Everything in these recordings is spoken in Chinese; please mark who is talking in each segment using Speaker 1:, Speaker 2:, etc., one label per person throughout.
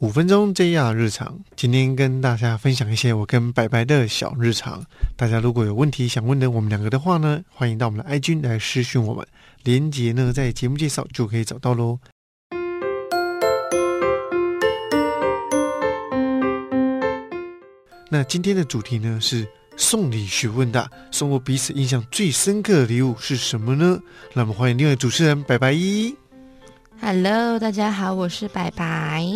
Speaker 1: 五分钟 JR 日常，今天跟大家分享一些我跟白白的小日常。大家如果有问题想问的我们两个的话呢，欢迎到我们的 IG 来私讯我们，连接呢在节目介绍就可以找到喽。那今天的主题呢是送礼学问大，送过彼此印象最深刻的礼物是什么呢？那我们欢迎另外主持人白白一。
Speaker 2: Hello，大家好，我是白白。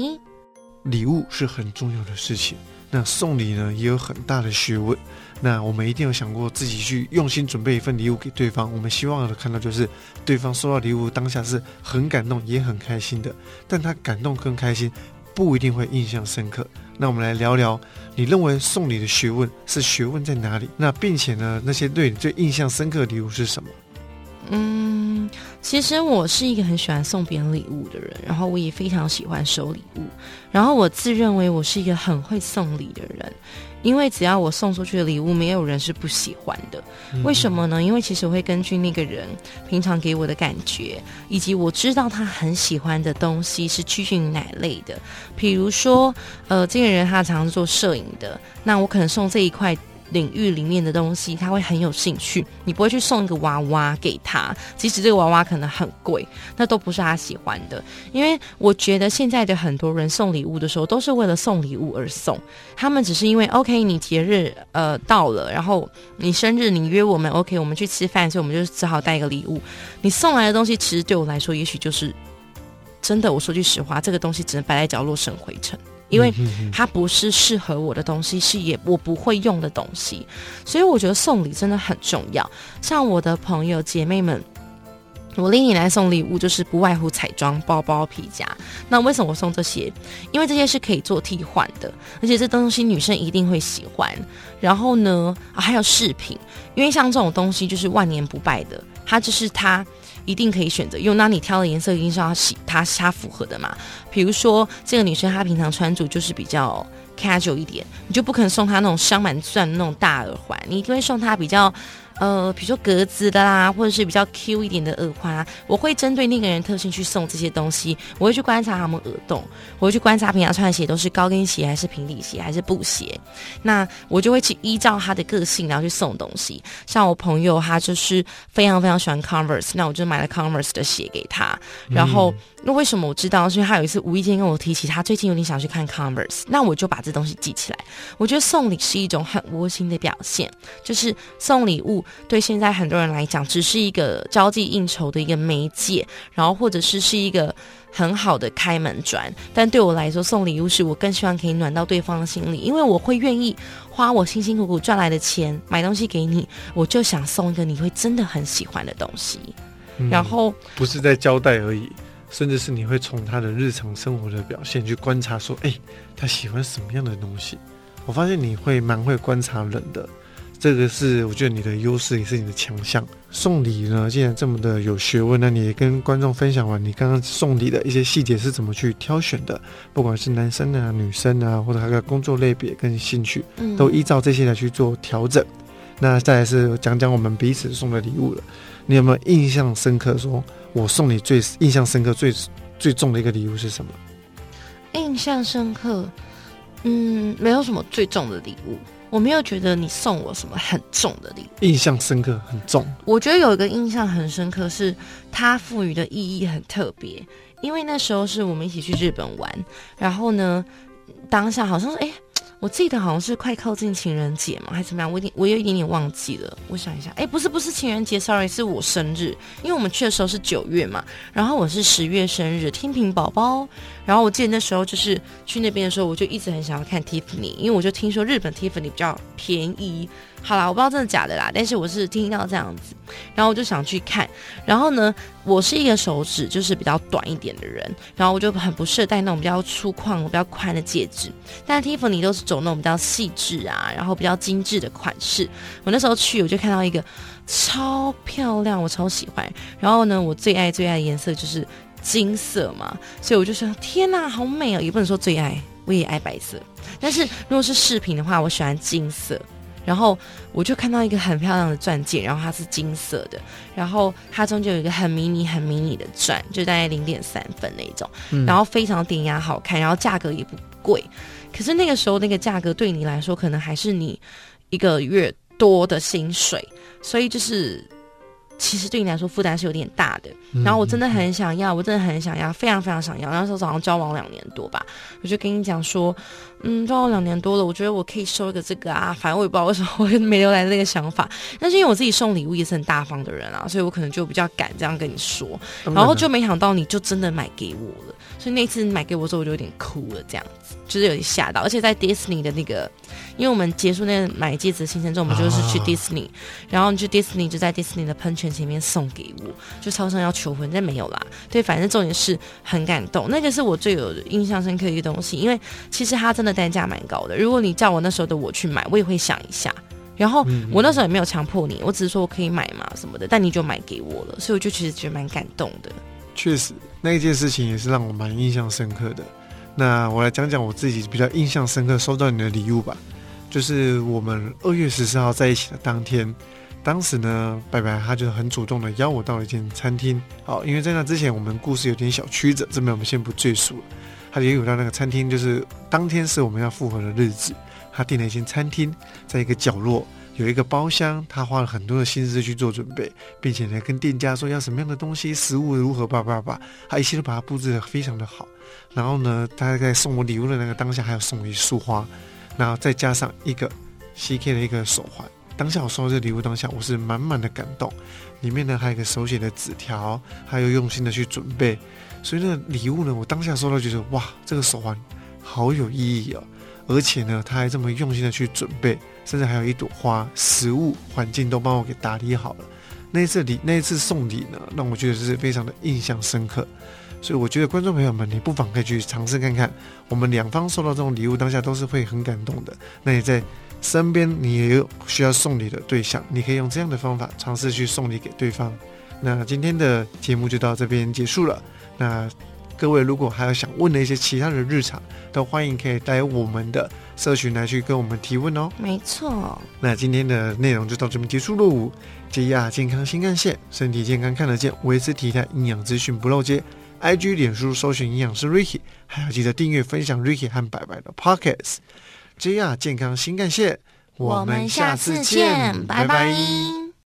Speaker 1: 礼物是很重要的事情，那送礼呢也有很大的学问。那我们一定有想过自己去用心准备一份礼物给对方，我们希望看到就是对方收到礼物当下是很感动也很开心的，但他感动跟开心不一定会印象深刻。那我们来聊聊，你认为送礼的学问是学问在哪里？那并且呢，那些对你最印象深刻的礼物是什么？
Speaker 2: 嗯，其实我是一个很喜欢送别人礼物的人，然后我也非常喜欢收礼物，然后我自认为我是一个很会送礼的人，因为只要我送出去的礼物，没有人是不喜欢的。为什么呢？因为其实我会根据那个人平常给我的感觉，以及我知道他很喜欢的东西是趋近于哪类的。比如说，呃，这个人他常常做摄影的，那我可能送这一块。领域里面的东西，他会很有兴趣。你不会去送一个娃娃给他，即使这个娃娃可能很贵，那都不是他喜欢的。因为我觉得现在的很多人送礼物的时候，都是为了送礼物而送。他们只是因为 OK，你节日呃到了，然后你生日你约我们 OK，我们去吃饭，所以我们就只好带一个礼物。你送来的东西，其实对我来说，也许就是真的。我说句实话，这个东西只能摆在角落生灰尘。因为它不是适合我的东西，是也我不会用的东西，所以我觉得送礼真的很重要。像我的朋友姐妹们，我拎你来送礼物，就是不外乎彩妆、包包、皮夹。那为什么我送这些？因为这些是可以做替换的，而且这东西女生一定会喜欢。然后呢，啊、还有饰品，因为像这种东西就是万年不败的，它就是它。一定可以选择用，那你挑的颜色一定是要喜它它符合的嘛？比如说这个女生她平常穿着就是比较 casual 一点，你就不可能送她那种镶满钻那种大耳环，你一定会送她比较呃，比如说格子的啦，或者是比较 Q 一点的耳环啊。我会针对那个人特性去送这些东西，我会去观察他们耳洞，我会去观察平常穿的鞋都是高跟鞋还是平底鞋还是布鞋，那我就会去依照他的个性然后去送东西。像我朋友他就是非常非常喜欢 Converse，那我就买了 Converse 的鞋给他，然后。那为什么我知道？是因为他有一次无意间跟我提起，他最近有点想去看 Converse，那我就把这东西记起来。我觉得送礼是一种很窝心的表现，就是送礼物对现在很多人来讲，只是一个交际应酬的一个媒介，然后或者是是一个很好的开门砖。但对我来说，送礼物是我更希望可以暖到对方的心里，因为我会愿意花我辛辛苦苦赚来的钱买东西给你，我就想送一个你会真的很喜欢的东西。
Speaker 1: 嗯
Speaker 2: 然后
Speaker 1: 不是在交代而已，甚至是你会从他的日常生活的表现去观察，说，哎、他喜欢什么样的东西？我发现你会蛮会观察人的，这个是我觉得你的优势，也是你的强项。送礼呢，既然这么的有学问，那你也跟观众分享完你刚刚送礼的一些细节是怎么去挑选的，不管是男生啊、女生啊，或者他的工作类别跟兴趣，
Speaker 2: 嗯
Speaker 1: 都依照这些来去做调整。那再来是讲讲我们彼此送的礼物了，你有没有印象深刻说我送你最印象深刻、最最重的一个礼物是什么？
Speaker 2: 印象深刻，嗯，没有什么最重的礼物，我没有觉得你送我什么很重的礼物。
Speaker 1: 印象深刻很重，
Speaker 2: 我觉得有一个印象很深刻，是它赋予的意义很特别，因为那时候是我们一起去日本玩，然后呢，当下好像是哎。我记得好像是快靠近情人节嘛，还是怎么样？我有点我有一点点忘记了。我想一下，哎，不是不是情人节，sorry，是我生日，因为我们去的时候是九月嘛，然后我是十月生日，天平宝宝。然后我记得那时候就是去那边的时候，我就一直很想要看 Tiffany，因为我就听说日本 Tiffany 比较便宜。好啦，我不知道真的假的啦，但是我是听到这样子，然后我就想去看。然后呢，我是一个手指就是比较短一点的人，然后我就很不适合戴那种比较粗犷、比较宽的戒指。但是 Tiffany 都是走那种比较细致啊，然后比较精致的款式。我那时候去，我就看到一个超漂亮，我超喜欢。然后呢，我最爱最爱的颜色就是金色嘛，所以我就说天哪，好美哦！也不能说最爱，我也爱白色。但是如果是饰品的话，我喜欢金色。然后我就看到一个很漂亮的钻戒，然后它是金色的，然后它中间有一个很迷你、很迷你的钻，就大概零点三分那种，然后非常典雅好看，然后价格也不贵。可是那个时候那个价格对你来说，可能还是你一个月多的薪水，所以就是。其实对你来说负担是有点大的，然后我真的很想要，我真的很想要，非常非常想要。那时候早上交往两年多吧，我就跟你讲说，嗯，交往两年多了，我觉得我可以收一个这个啊，反正我也不知道为什么我没留来那个想法。但是因为我自己送礼物也是很大方的人啊，所以我可能就比较敢这样跟你说，然后就没想到你就真的买给我了。所以那次买给我之后，我就有点哭了，这样子就是有点吓到，而且在 Disney 的那个。因为我们结束那个买戒指的行程之后，我们就是去迪士尼，然后去 Disney 就在 Disney 的喷泉前面送给我，就超生要求婚，但没有啦。对，反正重点是很感动，那个是我最有印象深刻的一个东西。因为其实它真的单价蛮高的，如果你叫我那时候的我去买，我也会想一下。然后我那时候也没有强迫你，我只是说我可以买嘛什么的，但你就买给我了，所以我就其实觉得蛮感动的。
Speaker 1: 确实，那一件事情也是让我蛮印象深刻的。那我来讲讲我自己比较印象深刻收到你的礼物吧。就是我们二月十四号在一起的当天，当时呢，白白他就很主动的邀我到了一间餐厅。好，因为在那之前我们故事有点小曲折，这边我们先不赘述了。他也有到那个餐厅，就是当天是我们要复合的日子，他订了一间餐厅，在一个角落有一个包厢，他花了很多的心思去做准备，并且呢跟店家说要什么样的东西，食物如何，叭叭叭，他一切都把它布置的非常的好。然后呢，他在送我礼物的那个当下，还要送我一束花。然后再加上一个 CK 的一个手环，当下我收到这个礼物，当下我是满满的感动。里面呢还有一个手写的纸条，还有用心的去准备。所以那个礼物呢，我当下收到觉得哇，这个手环好有意义哦。而且呢，他还这么用心的去准备，甚至还有一朵花、食物、环境都帮我给打理好了。那一次礼，那一次送礼呢，让我觉得是非常的印象深刻。所以我觉得观众朋友们，你不妨可以去尝试看看，我们两方收到这种礼物当下都是会很感动的。那也在身边，你也有需要送礼的对象，你可以用这样的方法尝试去送礼给对方。那今天的节目就到这边结束了。那各位如果还有想问的一些其他的日常，都欢迎可以带我们的社群来去跟我们提问哦。
Speaker 2: 没错。
Speaker 1: 那今天的内容就到这边结束喽。接亚健康新干线，身体健康看得见，维持体态营养资讯不漏接。IG、脸书搜寻营养师 Ricky，还要记得订阅、分享 Ricky 和白白的 Pockets。JR 健康新干线，
Speaker 2: 我们下次见，拜拜。